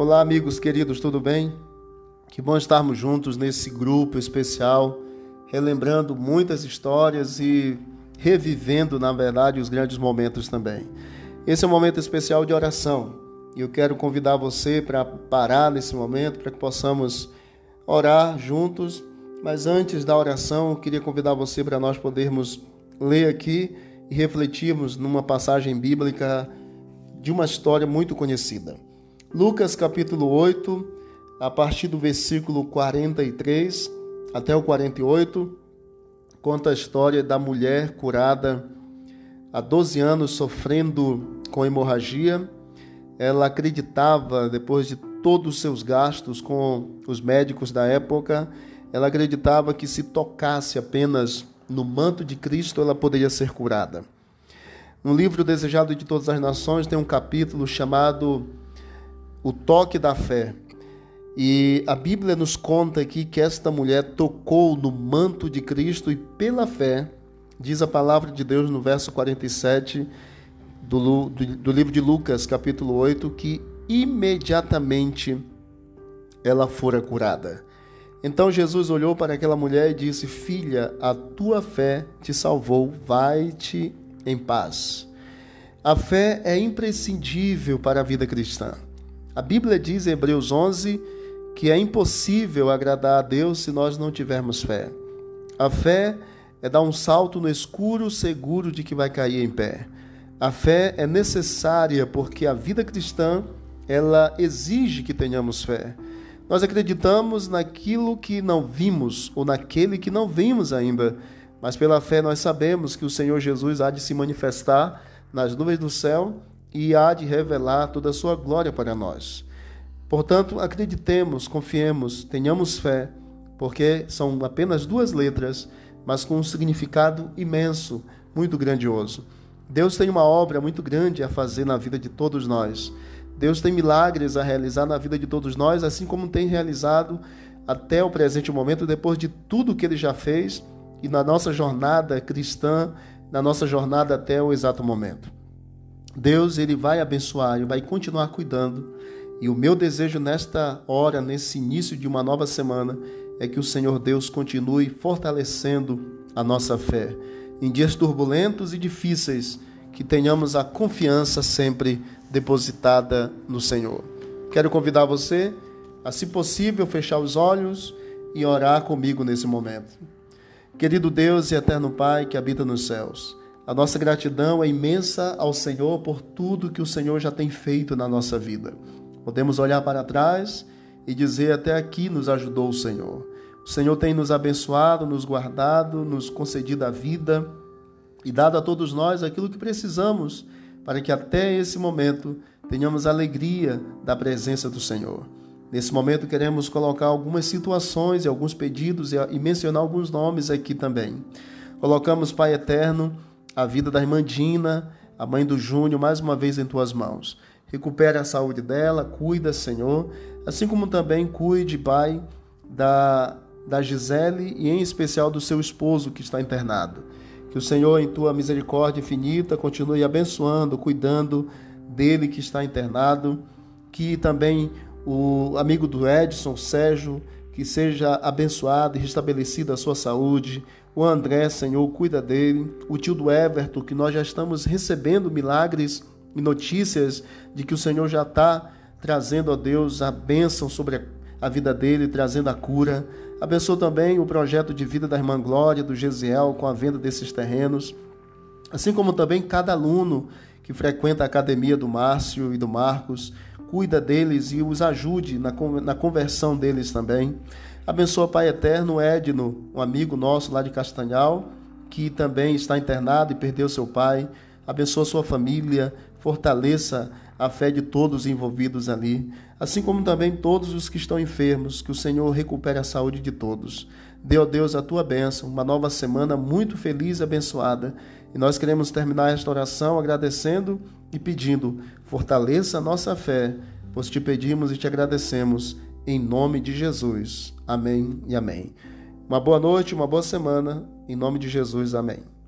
Olá, amigos queridos, tudo bem? Que bom estarmos juntos nesse grupo especial, relembrando muitas histórias e revivendo, na verdade, os grandes momentos também. Esse é um momento especial de oração e eu quero convidar você para parar nesse momento para que possamos orar juntos. Mas antes da oração, eu queria convidar você para nós podermos ler aqui e refletirmos numa passagem bíblica de uma história muito conhecida. Lucas capítulo 8, a partir do versículo 43 até o 48, conta a história da mulher curada há 12 anos sofrendo com hemorragia. Ela acreditava, depois de todos os seus gastos com os médicos da época, ela acreditava que se tocasse apenas no manto de Cristo, ela poderia ser curada. No livro Desejado de Todas as Nações tem um capítulo chamado O Toque da Fé. E a Bíblia nos conta aqui que esta mulher tocou no manto de Cristo e pela fé, diz a palavra de Deus no verso 47 do, do, do livro de Lucas, capítulo 8, que imediatamente ela fora curada. Então Jesus olhou para aquela mulher e disse: Filha, a tua fé te salvou, vai-te em paz. A fé é imprescindível para a vida cristã. A Bíblia diz em Hebreus 11 que é impossível agradar a Deus se nós não tivermos fé. A fé é dar um salto no escuro, seguro de que vai cair em pé. A fé é necessária porque a vida cristã ela exige que tenhamos fé. Nós acreditamos naquilo que não vimos ou naquele que não vimos ainda. Mas pela fé nós sabemos que o Senhor Jesus há de se manifestar nas nuvens do céu e há de revelar toda a sua glória para nós. Portanto, acreditemos, confiemos, tenhamos fé, porque são apenas duas letras, mas com um significado imenso, muito grandioso. Deus tem uma obra muito grande a fazer na vida de todos nós. Deus tem milagres a realizar na vida de todos nós, assim como tem realizado até o presente momento, depois de tudo que ele já fez e na nossa jornada cristã, na nossa jornada até o exato momento. Deus ele vai abençoar e vai continuar cuidando. E o meu desejo nesta hora, nesse início de uma nova semana, é que o Senhor Deus continue fortalecendo a nossa fé. Em dias turbulentos e difíceis, que tenhamos a confiança sempre depositada no Senhor. Quero convidar você a, se possível, fechar os olhos e orar comigo nesse momento. Querido Deus e eterno Pai que habita nos céus, a nossa gratidão é imensa ao Senhor por tudo que o Senhor já tem feito na nossa vida. Podemos olhar para trás e dizer: até aqui nos ajudou o Senhor. O Senhor tem nos abençoado, nos guardado, nos concedido a vida e dado a todos nós aquilo que precisamos para que até esse momento tenhamos alegria da presença do Senhor. Nesse momento queremos colocar algumas situações e alguns pedidos e mencionar alguns nomes aqui também. Colocamos, Pai eterno, a vida da irmã Dina, a mãe do Júnior, mais uma vez em tuas mãos. Recupere a saúde dela, cuida, Senhor, assim como também cuide, Pai, da, da Gisele e em especial do seu esposo que está internado. Que o Senhor, em tua misericórdia infinita, continue abençoando, cuidando dele que está internado, que também o amigo do Edson, Sérgio, que seja abençoado e restabelecida a sua saúde. O André, Senhor, cuida dele. O tio do Everton, que nós já estamos recebendo milagres e notícias de que o Senhor já está trazendo a Deus a bênção sobre a vida dele, trazendo a cura. Abençoa também o projeto de vida da irmã Glória, do Gesiel, com a venda desses terrenos. Assim como também cada aluno que frequenta a academia do Márcio e do Marcos cuida deles e os ajude na, na conversão deles também. Abençoa, Pai Eterno, Edno, um amigo nosso lá de Castanhal, que também está internado e perdeu seu pai. Abençoa sua família, fortaleça a fé de todos envolvidos ali, assim como também todos os que estão enfermos, que o Senhor recupere a saúde de todos. Dê, ó Deus, a tua bênção, uma nova semana muito feliz e abençoada. E nós queremos terminar esta oração agradecendo e pedindo: fortaleça a nossa fé, pois te pedimos e te agradecemos, em nome de Jesus. Amém e amém. Uma boa noite, uma boa semana, em nome de Jesus. Amém.